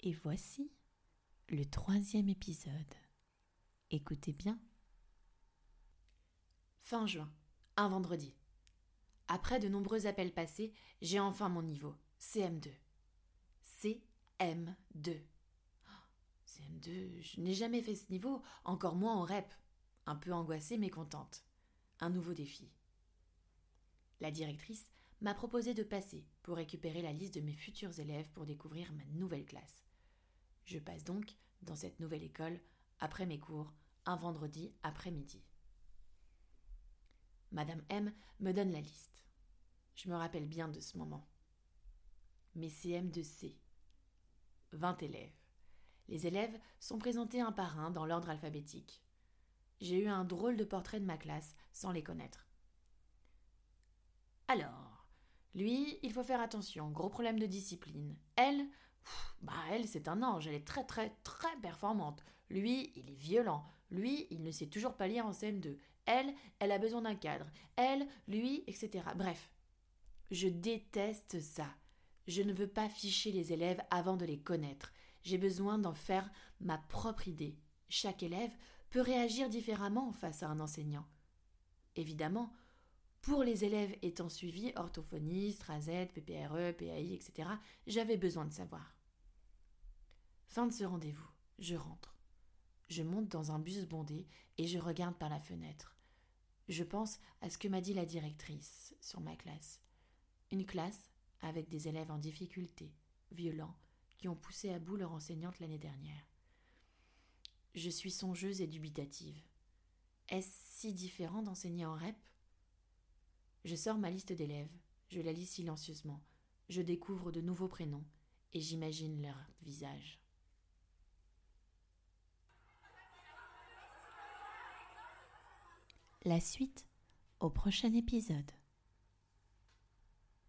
Et voici le troisième épisode. Écoutez bien. Fin juin, un vendredi. Après de nombreux appels passés, j'ai enfin mon niveau, CM2. CM2. CM2, je n'ai jamais fait ce niveau, encore moins en REP. Un peu angoissée mais contente. Un nouveau défi. La directrice m'a proposé de passer pour récupérer la liste de mes futurs élèves pour découvrir ma nouvelle classe. Je passe donc dans cette nouvelle école après mes cours, un vendredi après-midi. Madame M me donne la liste. Je me rappelle bien de ce moment. Mes CM de C. 20 élèves. Les élèves sont présentés un par un dans l'ordre alphabétique. J'ai eu un drôle de portrait de ma classe sans les connaître. Alors, lui, il faut faire attention, gros problème de discipline. Elle, bah elle, c'est un ange, elle est très très très performante. Lui, il est violent. Lui, il ne sait toujours pas lire en CM2. Elle, elle a besoin d'un cadre. Elle, lui, etc. Bref, je déteste ça. Je ne veux pas ficher les élèves avant de les connaître. J'ai besoin d'en faire ma propre idée. Chaque élève peut réagir différemment face à un enseignant. Évidemment, pour les élèves étant suivis, orthophonie, STRAZ, PPRE, PAI, etc., j'avais besoin de savoir. Fin de ce rendez-vous, je rentre. Je monte dans un bus bondé et je regarde par la fenêtre. Je pense à ce que m'a dit la directrice sur ma classe. Une classe avec des élèves en difficulté, violents, qui ont poussé à bout leur enseignante l'année dernière. Je suis songeuse et dubitative. Est-ce si différent d'enseigner en REP? Je sors ma liste d'élèves, je la lis silencieusement, je découvre de nouveaux prénoms et j'imagine leurs visages. La suite au prochain épisode.